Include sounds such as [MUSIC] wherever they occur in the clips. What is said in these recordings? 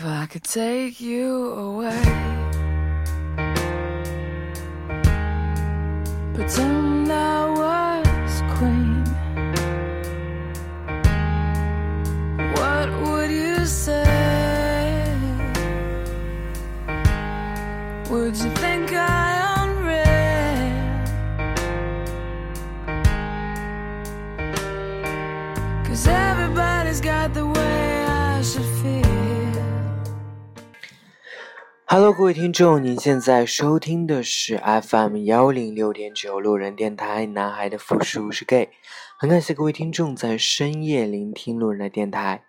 If I could take you away, pretend 各位听众，您现在收听的是 FM 幺零六点九路人电台，男孩的复数是 gay，很感谢各位听众在深夜聆听路人的电台。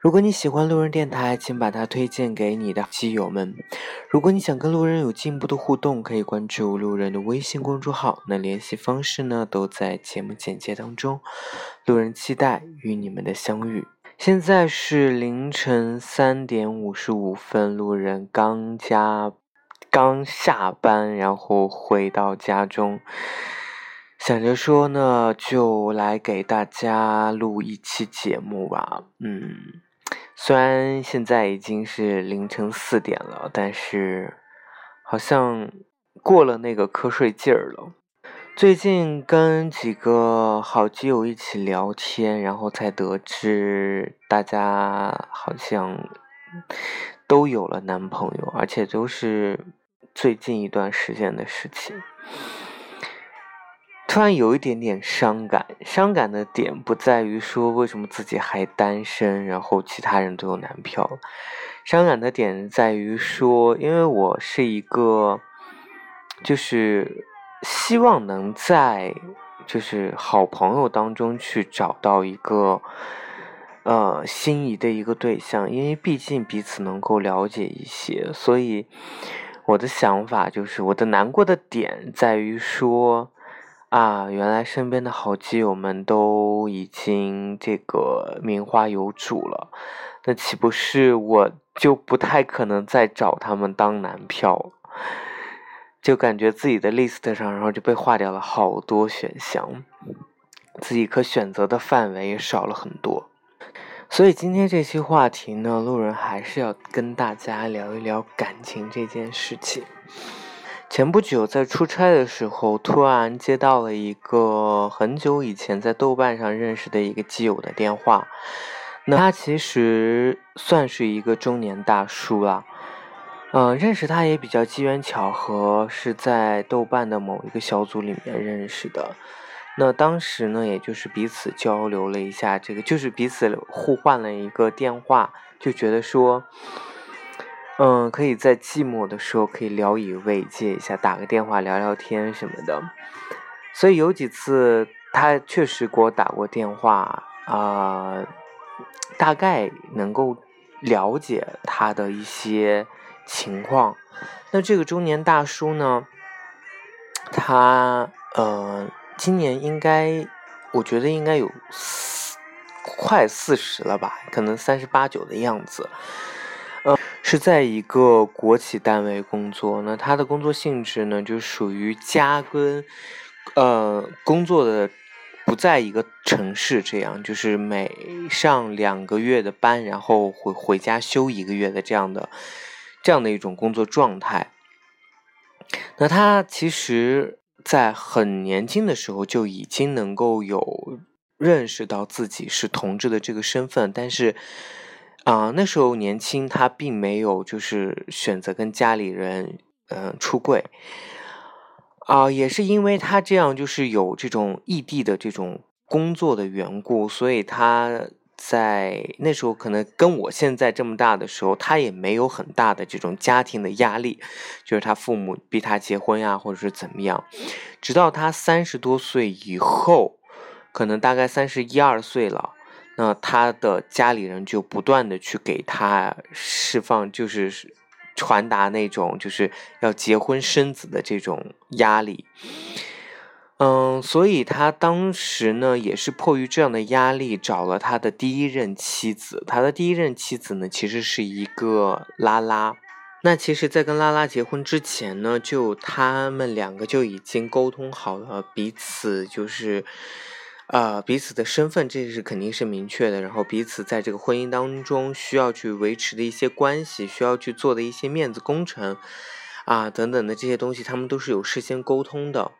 如果你喜欢路人电台，请把它推荐给你的基友们。如果你想跟路人有进一步的互动，可以关注路人的微信公众号，那联系方式呢都在节目简介当中。路人期待与你们的相遇。现在是凌晨三点五十五分，路人刚加刚下班，然后回到家中，想着说呢，就来给大家录一期节目吧。嗯，虽然现在已经是凌晨四点了，但是好像过了那个瞌睡劲儿了。最近跟几个好基友一起聊天，然后才得知大家好像都有了男朋友，而且都是最近一段时间的事情。突然有一点点伤感，伤感的点不在于说为什么自己还单身，然后其他人都有男票，伤感的点在于说，因为我是一个，就是。希望能在就是好朋友当中去找到一个呃心仪的一个对象，因为毕竟彼此能够了解一些，所以我的想法就是我的难过的点在于说啊，原来身边的好基友们都已经这个名花有主了，那岂不是我就不太可能再找他们当男票了？就感觉自己的 list 上，然后就被划掉了好多选项，自己可选择的范围也少了很多。所以今天这期话题呢，路人还是要跟大家聊一聊感情这件事情。前不久在出差的时候，突然接到了一个很久以前在豆瓣上认识的一个基友的电话，那他其实算是一个中年大叔了。嗯，认识他也比较机缘巧合，是在豆瓣的某一个小组里面认识的。那当时呢，也就是彼此交流了一下，这个就是彼此互换了一个电话，就觉得说，嗯，可以在寂寞的时候可以聊以慰藉一下，打个电话聊聊天什么的。所以有几次他确实给我打过电话啊，大概能够了解他的一些。情况，那这个中年大叔呢？他呃，今年应该，我觉得应该有四快四十了吧，可能三十八九的样子。呃，是在一个国企单位工作。那他的工作性质呢，就属于家跟呃工作的不在一个城市，这样就是每上两个月的班，然后回回家休一个月的这样的。这样的一种工作状态，那他其实，在很年轻的时候就已经能够有认识到自己是同志的这个身份，但是，啊，那时候年轻，他并没有就是选择跟家里人嗯出柜，啊，也是因为他这样就是有这种异地的这种工作的缘故，所以他。在那时候，可能跟我现在这么大的时候，他也没有很大的这种家庭的压力，就是他父母逼他结婚呀，或者是怎么样。直到他三十多岁以后，可能大概三十一二岁了，那他的家里人就不断的去给他释放，就是传达那种就是要结婚生子的这种压力。嗯，所以他当时呢，也是迫于这样的压力，找了他的第一任妻子。他的第一任妻子呢，其实是一个拉拉。那其实，在跟拉拉结婚之前呢，就他们两个就已经沟通好了，彼此就是呃，彼此的身份这是肯定是明确的，然后彼此在这个婚姻当中需要去维持的一些关系，需要去做的一些面子工程，啊等等的这些东西，他们都是有事先沟通的。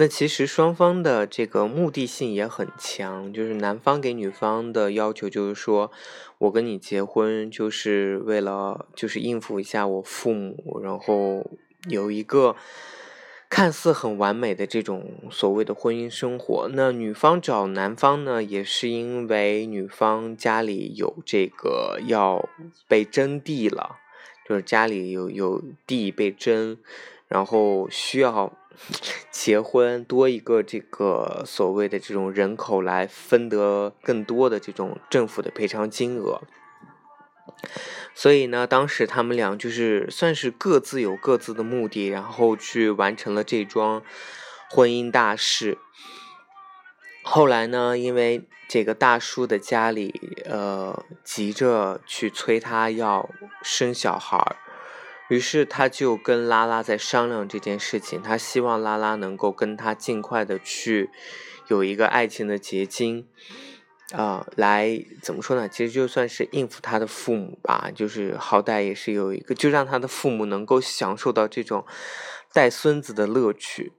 那其实双方的这个目的性也很强，就是男方给女方的要求就是说，我跟你结婚就是为了就是应付一下我父母，然后有一个。看似很完美的这种所谓的婚姻生活，那女方找男方呢，也是因为女方家里有这个要被征地了，就是家里有有地被征，然后需要结婚，多一个这个所谓的这种人口来分得更多的这种政府的赔偿金额。所以呢，当时他们俩就是算是各自有各自的目的，然后去完成了这桩婚姻大事。后来呢，因为这个大叔的家里呃急着去催他要生小孩，于是他就跟拉拉在商量这件事情，他希望拉拉能够跟他尽快的去有一个爱情的结晶。啊，来怎么说呢？其实就算是应付他的父母吧，就是好歹也是有一个，就让他的父母能够享受到这种带孙子的乐趣。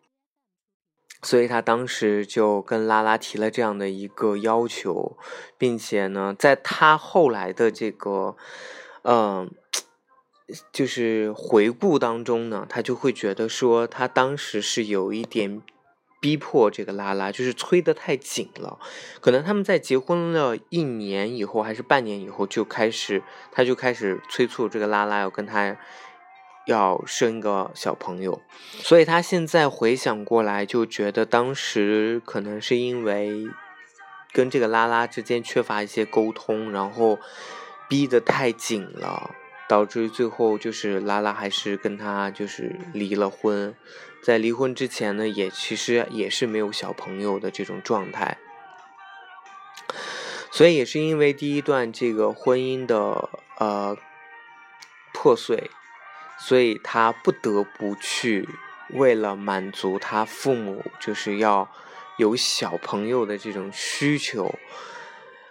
所以他当时就跟拉拉提了这样的一个要求，并且呢，在他后来的这个，嗯，就是回顾当中呢，他就会觉得说，他当时是有一点。逼迫这个拉拉就是催得太紧了，可能他们在结婚了一年以后还是半年以后就开始，他就开始催促这个拉拉要跟他要生个小朋友，所以他现在回想过来就觉得当时可能是因为跟这个拉拉之间缺乏一些沟通，然后逼得太紧了。导致最后就是拉拉还是跟他就是离了婚，在离婚之前呢，也其实也是没有小朋友的这种状态，所以也是因为第一段这个婚姻的呃破碎，所以他不得不去为了满足他父母就是要有小朋友的这种需求，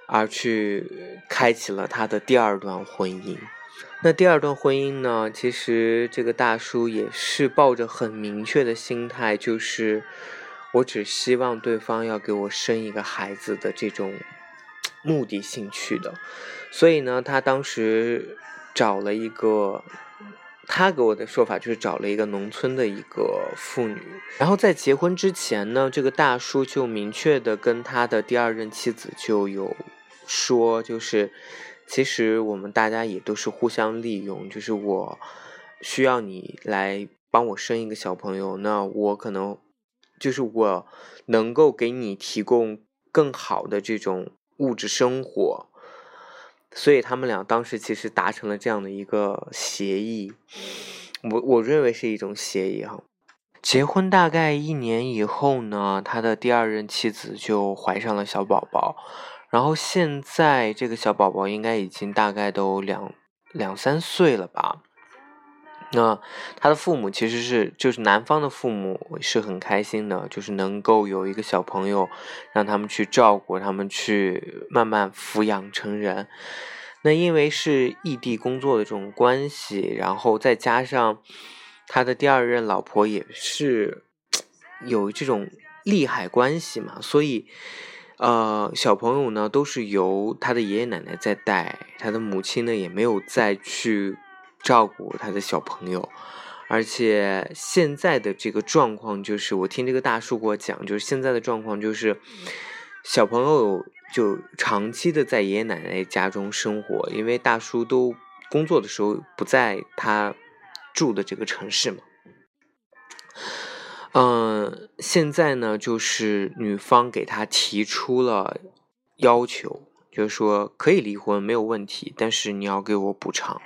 而去开启了他的第二段婚姻。那第二段婚姻呢？其实这个大叔也是抱着很明确的心态，就是我只希望对方要给我生一个孩子的这种目的性去的。所以呢，他当时找了一个，他给我的说法就是找了一个农村的一个妇女。然后在结婚之前呢，这个大叔就明确的跟他的第二任妻子就有说，就是。其实我们大家也都是互相利用，就是我需要你来帮我生一个小朋友，那我可能就是我能够给你提供更好的这种物质生活，所以他们俩当时其实达成了这样的一个协议，我我认为是一种协议哈。结婚大概一年以后呢，他的第二任妻子就怀上了小宝宝。然后现在这个小宝宝应该已经大概都两两三岁了吧？那他的父母其实是就是男方的父母是很开心的，就是能够有一个小朋友让他们去照顾，他们去慢慢抚养成人。那因为是异地工作的这种关系，然后再加上他的第二任老婆也是 [TSK] 有这种利害关系嘛，所以。呃，小朋友呢都是由他的爷爷奶奶在带，他的母亲呢也没有再去照顾他的小朋友，而且现在的这个状况就是，我听这个大叔给我讲，就是现在的状况就是，小朋友就长期的在爷爷奶奶家中生活，因为大叔都工作的时候不在他住的这个城市嘛。嗯，现在呢，就是女方给他提出了要求，就是说可以离婚没有问题，但是你要给我补偿。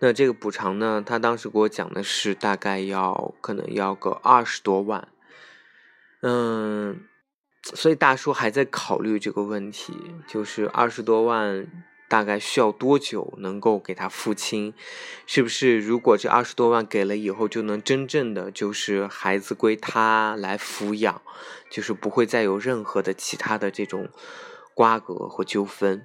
那这个补偿呢，他当时给我讲的是大概要可能要个二十多万。嗯，所以大叔还在考虑这个问题，就是二十多万大概需要多久能够给他付清？是不是如果这二十多万给了以后，就能真正的就是孩子归他来抚养，就是不会再有任何的其他的这种瓜葛或纠纷？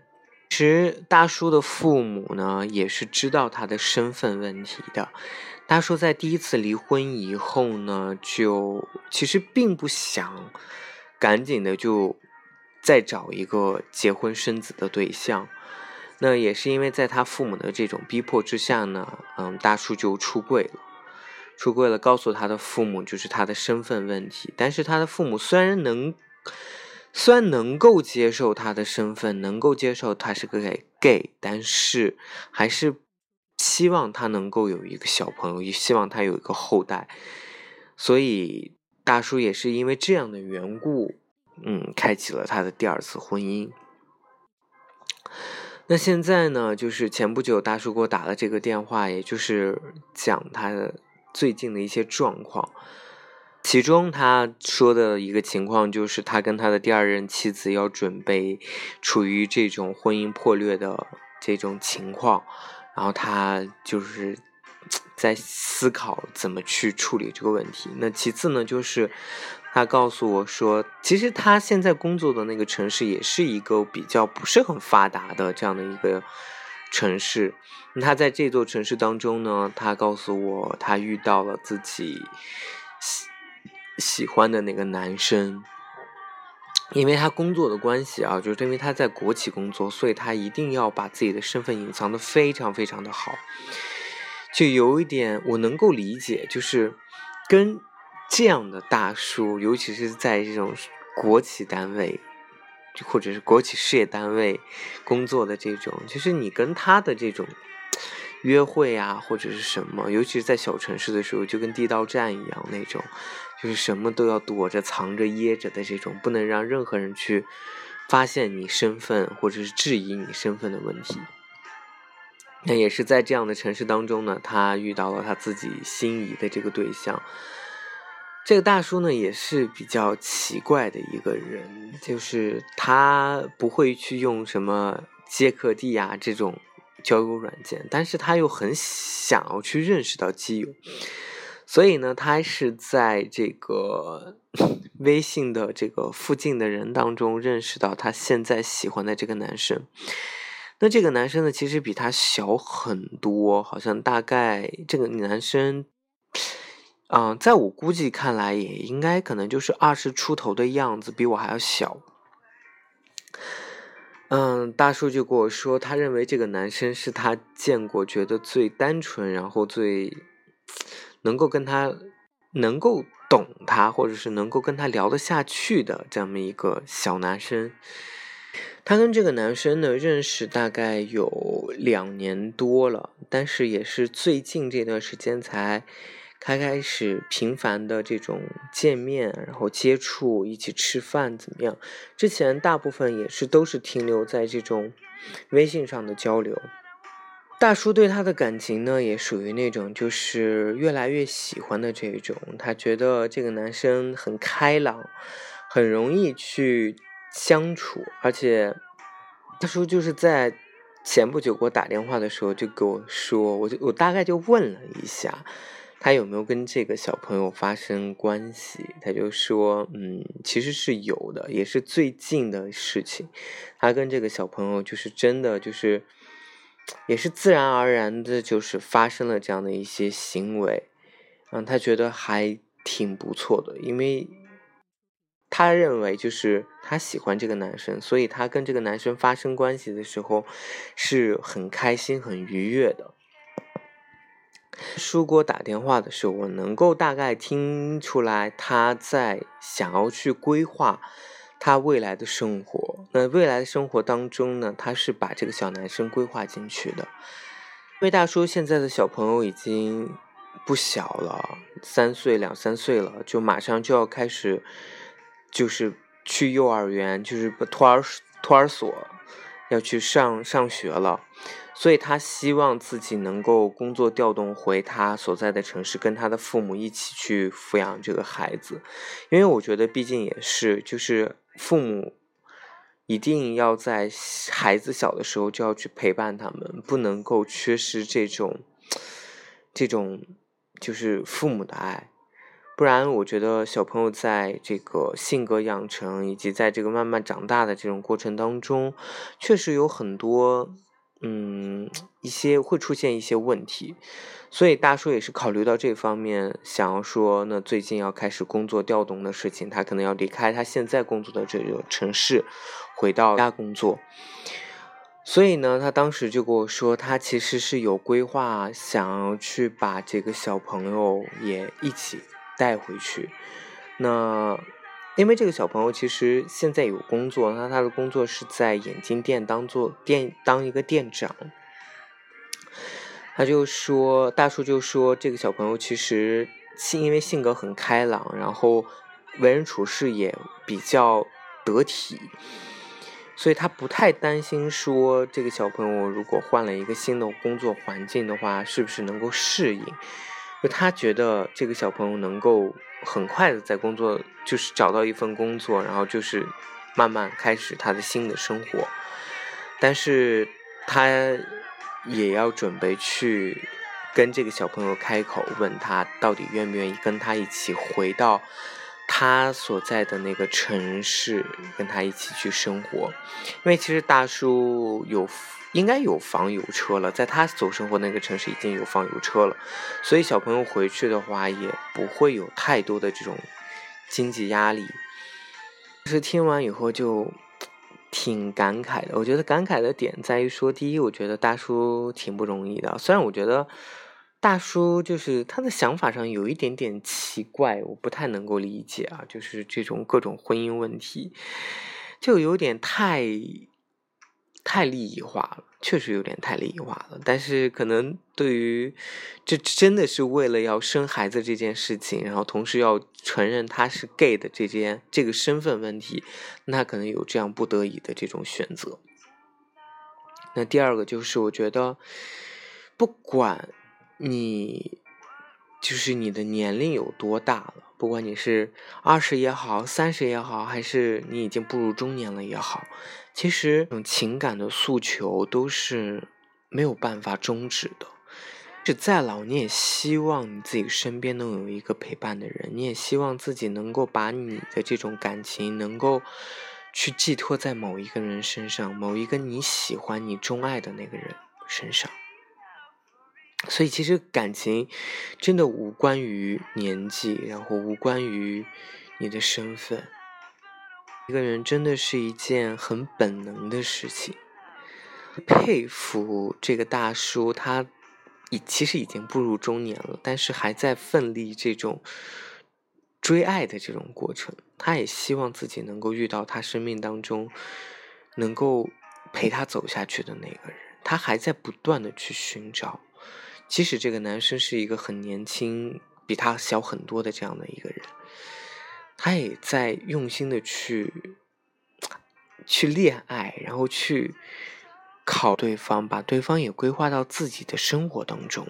其实大叔的父母呢，也是知道他的身份问题的。大叔在第一次离婚以后呢，就其实并不想赶紧的就再找一个结婚生子的对象。那也是因为在他父母的这种逼迫之下呢，嗯，大叔就出柜了，出柜了，告诉他的父母就是他的身份问题。但是他的父母虽然能，虽然能够接受他的身份，能够接受他是个 gay，但是还是希望他能够有一个小朋友，也希望他有一个后代。所以大叔也是因为这样的缘故，嗯，开启了他的第二次婚姻。那现在呢，就是前不久大叔给我打了这个电话，也就是讲他的最近的一些状况。其中他说的一个情况就是，他跟他的第二任妻子要准备处于这种婚姻破裂的这种情况，然后他就是在思考怎么去处理这个问题。那其次呢，就是。他告诉我说，其实他现在工作的那个城市也是一个比较不是很发达的这样的一个城市。他在这座城市当中呢，他告诉我，他遇到了自己喜喜欢的那个男生。因为他工作的关系啊，就是因为他在国企工作，所以他一定要把自己的身份隐藏的非常非常的好。就有一点我能够理解，就是跟。这样的大叔，尤其是在这种国企单位，或者是国企事业单位工作的这种，就是你跟他的这种约会啊，或者是什么，尤其是在小城市的时候，就跟地道战一样那种，就是什么都要躲着、藏着、掖着的这种，不能让任何人去发现你身份或者是质疑你身份的问题。那也是在这样的城市当中呢，他遇到了他自己心仪的这个对象。这个大叔呢也是比较奇怪的一个人，就是他不会去用什么接客地啊这种交友软件，但是他又很想要去认识到基友，所以呢，他是在这个 [LAUGHS] 微信的这个附近的人当中认识到他现在喜欢的这个男生。那这个男生呢，其实比他小很多，好像大概这个男生。嗯，在我估计看来，也应该可能就是二十出头的样子，比我还要小。嗯，大叔就跟我说，他认为这个男生是他见过觉得最单纯，然后最能够跟他能够懂他，或者是能够跟他聊得下去的这么一个小男生。他跟这个男生呢认识大概有两年多了，但是也是最近这段时间才。他开始频繁的这种见面，然后接触，一起吃饭怎么样？之前大部分也是都是停留在这种微信上的交流。大叔对他的感情呢，也属于那种就是越来越喜欢的这种。他觉得这个男生很开朗，很容易去相处，而且大叔就是在前不久给我打电话的时候就给我说，我就我大概就问了一下。他有没有跟这个小朋友发生关系？他就说，嗯，其实是有的，也是最近的事情。他跟这个小朋友就是真的，就是也是自然而然的，就是发生了这样的一些行为。嗯，他觉得还挺不错的，因为他认为就是他喜欢这个男生，所以他跟这个男生发生关系的时候是很开心、很愉悦的。叔给我打电话的时候，我能够大概听出来他在想要去规划他未来的生活。那未来的生活当中呢，他是把这个小男生规划进去的。魏大叔现在的小朋友已经不小了，三岁两三岁了，就马上就要开始，就是去幼儿园，就是托儿托儿所要去上上学了。所以他希望自己能够工作调动回他所在的城市，跟他的父母一起去抚养这个孩子，因为我觉得毕竟也是，就是父母一定要在孩子小的时候就要去陪伴他们，不能够缺失这种这种就是父母的爱。不然，我觉得小朋友在这个性格养成以及在这个慢慢长大的这种过程当中，确实有很多，嗯，一些会出现一些问题。所以大叔也是考虑到这方面，想要说，那最近要开始工作调动的事情，他可能要离开他现在工作的这个城市，回到家工作。所以呢，他当时就跟我说，他其实是有规划，想要去把这个小朋友也一起。带回去，那因为这个小朋友其实现在有工作，那他的工作是在眼镜店当做店当一个店长。他就说，大叔就说，这个小朋友其实性因为性格很开朗，然后为人处事也比较得体，所以他不太担心说这个小朋友如果换了一个新的工作环境的话，是不是能够适应。就他觉得这个小朋友能够很快的在工作，就是找到一份工作，然后就是慢慢开始他的新的生活。但是他也要准备去跟这个小朋友开口，问他到底愿不愿意跟他一起回到他所在的那个城市，跟他一起去生活。因为其实大叔有。应该有房有车了，在他所生活那个城市已经有房有车了，所以小朋友回去的话也不会有太多的这种经济压力。其实听完以后就挺感慨的，我觉得感慨的点在于说，第一，我觉得大叔挺不容易的，虽然我觉得大叔就是他的想法上有一点点奇怪，我不太能够理解啊，就是这种各种婚姻问题，就有点太。太利益化了，确实有点太利益化了。但是可能对于这真的是为了要生孩子这件事情，然后同时要承认他是 gay 的这件这个身份问题，那可能有这样不得已的这种选择。那第二个就是我觉得，不管你就是你的年龄有多大了，不管你是二十也好，三十也好，还是你已经步入中年了也好。其实，这种情感的诉求都是没有办法终止的。是再老，你也希望你自己身边能有一个陪伴的人，你也希望自己能够把你的这种感情能够去寄托在某一个人身上，某一个你喜欢、你钟爱的那个人身上。所以，其实感情真的无关于年纪，然后无关于你的身份。一个人真的是一件很本能的事情，佩服这个大叔，他已其实已经步入中年了，但是还在奋力这种追爱的这种过程。他也希望自己能够遇到他生命当中能够陪他走下去的那个人，他还在不断的去寻找。即使这个男生是一个很年轻，比他小很多的这样的一个人。他也在用心的去去恋爱，然后去考对方，把对方也规划到自己的生活当中。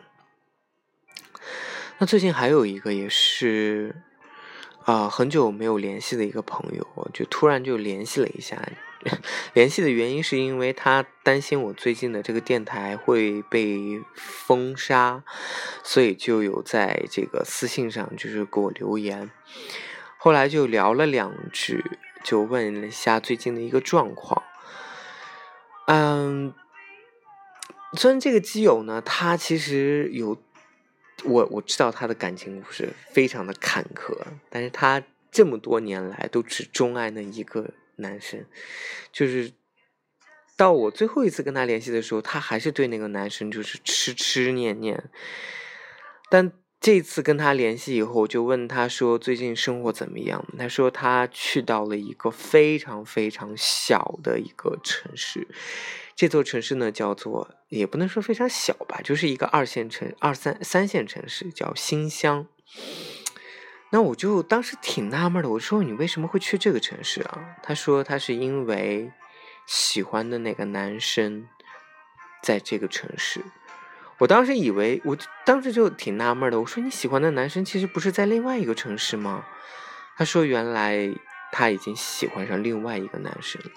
那最近还有一个也是啊，很久没有联系的一个朋友，就突然就联系了一下。联系的原因是因为他担心我最近的这个电台会被封杀，所以就有在这个私信上就是给我留言。后来就聊了两句，就问了一下最近的一个状况。嗯，虽然这个基友呢，他其实有我我知道他的感情故事非常的坎坷，但是他这么多年来都只钟爱那一个男生，就是到我最后一次跟他联系的时候，他还是对那个男生就是痴痴念念，但。这次跟他联系以后，就问他说最近生活怎么样？他说他去到了一个非常非常小的一个城市，这座城市呢叫做也不能说非常小吧，就是一个二线城、二三三线城市，叫新乡。那我就当时挺纳闷的，我说你为什么会去这个城市啊？他说他是因为喜欢的那个男生在这个城市。我当时以为，我当时就挺纳闷的。我说你喜欢的男生其实不是在另外一个城市吗？他说原来他已经喜欢上另外一个男生了。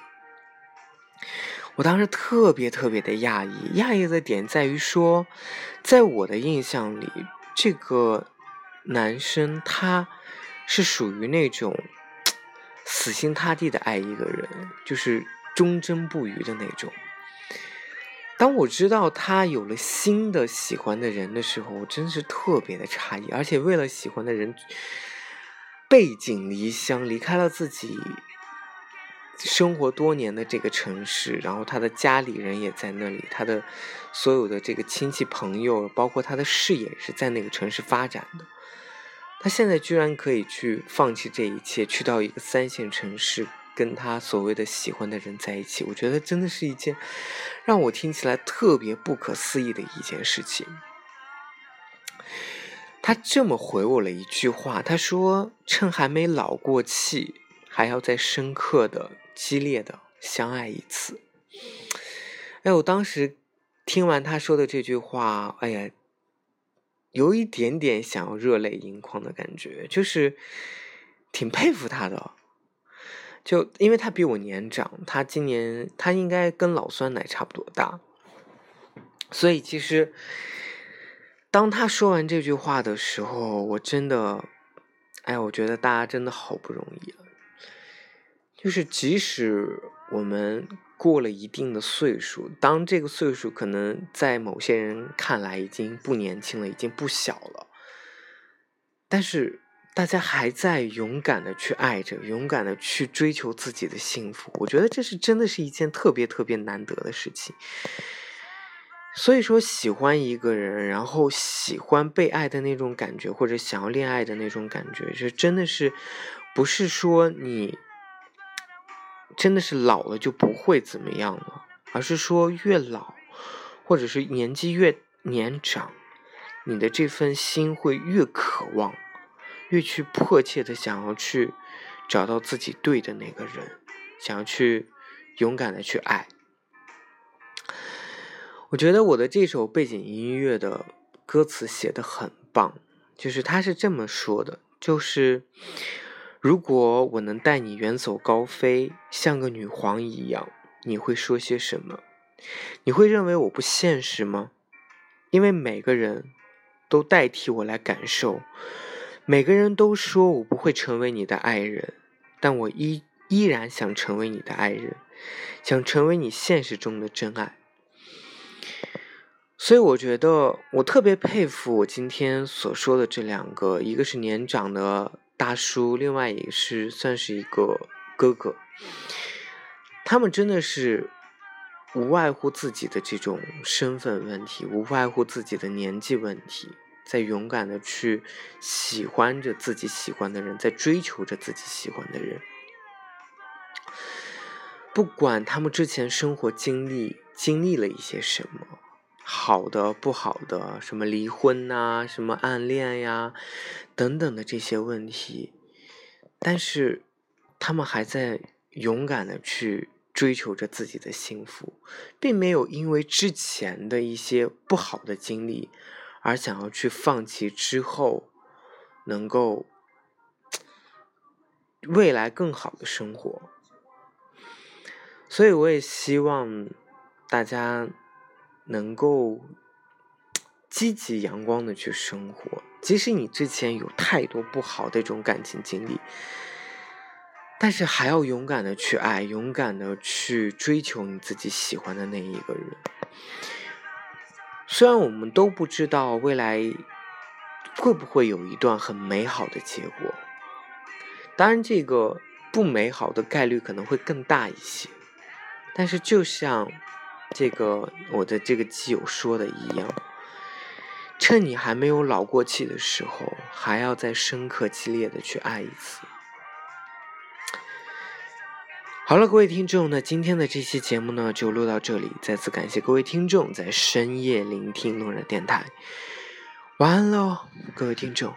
我当时特别特别的讶异，讶异的点在于说，在我的印象里，这个男生他是属于那种死心塌地的爱一个人，就是忠贞不渝的那种。当我知道他有了新的喜欢的人的时候，我真是特别的诧异，而且为了喜欢的人背井离乡，离开了自己。生活多年的这个城市，然后他的家里人也在那里，他的所有的这个亲戚朋友，包括他的事业是在那个城市发展的。他现在居然可以去放弃这一切，去到一个三线城市，跟他所谓的喜欢的人在一起。我觉得真的是一件让我听起来特别不可思议的一件事情。他这么回我了一句话，他说：“趁还没老过气，还要再深刻的。”激烈的相爱一次，哎，我当时听完他说的这句话，哎呀，有一点点想要热泪盈眶的感觉，就是挺佩服他的。就因为他比我年长，他今年他应该跟老酸奶差不多大，所以其实当他说完这句话的时候，我真的，哎，我觉得大家真的好不容易啊。就是即使我们过了一定的岁数，当这个岁数可能在某些人看来已经不年轻了，已经不小了，但是大家还在勇敢的去爱着，勇敢的去追求自己的幸福。我觉得这是真的是一件特别特别难得的事情。所以说，喜欢一个人，然后喜欢被爱的那种感觉，或者想要恋爱的那种感觉，就真的是不是说你。真的是老了就不会怎么样了，而是说越老，或者是年纪越年长，你的这份心会越渴望，越去迫切的想要去找到自己对的那个人，想要去勇敢的去爱。我觉得我的这首背景音乐的歌词写的很棒，就是他是这么说的，就是。如果我能带你远走高飞，像个女皇一样，你会说些什么？你会认为我不现实吗？因为每个人都代替我来感受，每个人都说我不会成为你的爱人，但我依依然想成为你的爱人，想成为你现实中的真爱。所以我觉得我特别佩服我今天所说的这两个，一个是年长的。大叔，另外也是算是一个哥哥，他们真的是无外乎自己的这种身份问题，无外乎自己的年纪问题，在勇敢的去喜欢着自己喜欢的人，在追求着自己喜欢的人，不管他们之前生活经历经历了一些什么。好的，不好的，什么离婚呐，什么暗恋呀，等等的这些问题，但是他们还在勇敢的去追求着自己的幸福，并没有因为之前的一些不好的经历而想要去放弃之后能够未来更好的生活。所以我也希望大家。能够积极阳光的去生活，即使你之前有太多不好的这种感情经历，但是还要勇敢的去爱，勇敢的去追求你自己喜欢的那一个人。虽然我们都不知道未来会不会有一段很美好的结果，当然这个不美好的概率可能会更大一些，但是就像。这个我的这个基友说的一样，趁你还没有老过气的时候，还要再深刻激烈的去爱一次。好了，各位听众，那今天的这期节目呢就录到这里，再次感谢各位听众在深夜聆听路人电台，晚安喽，各位听众。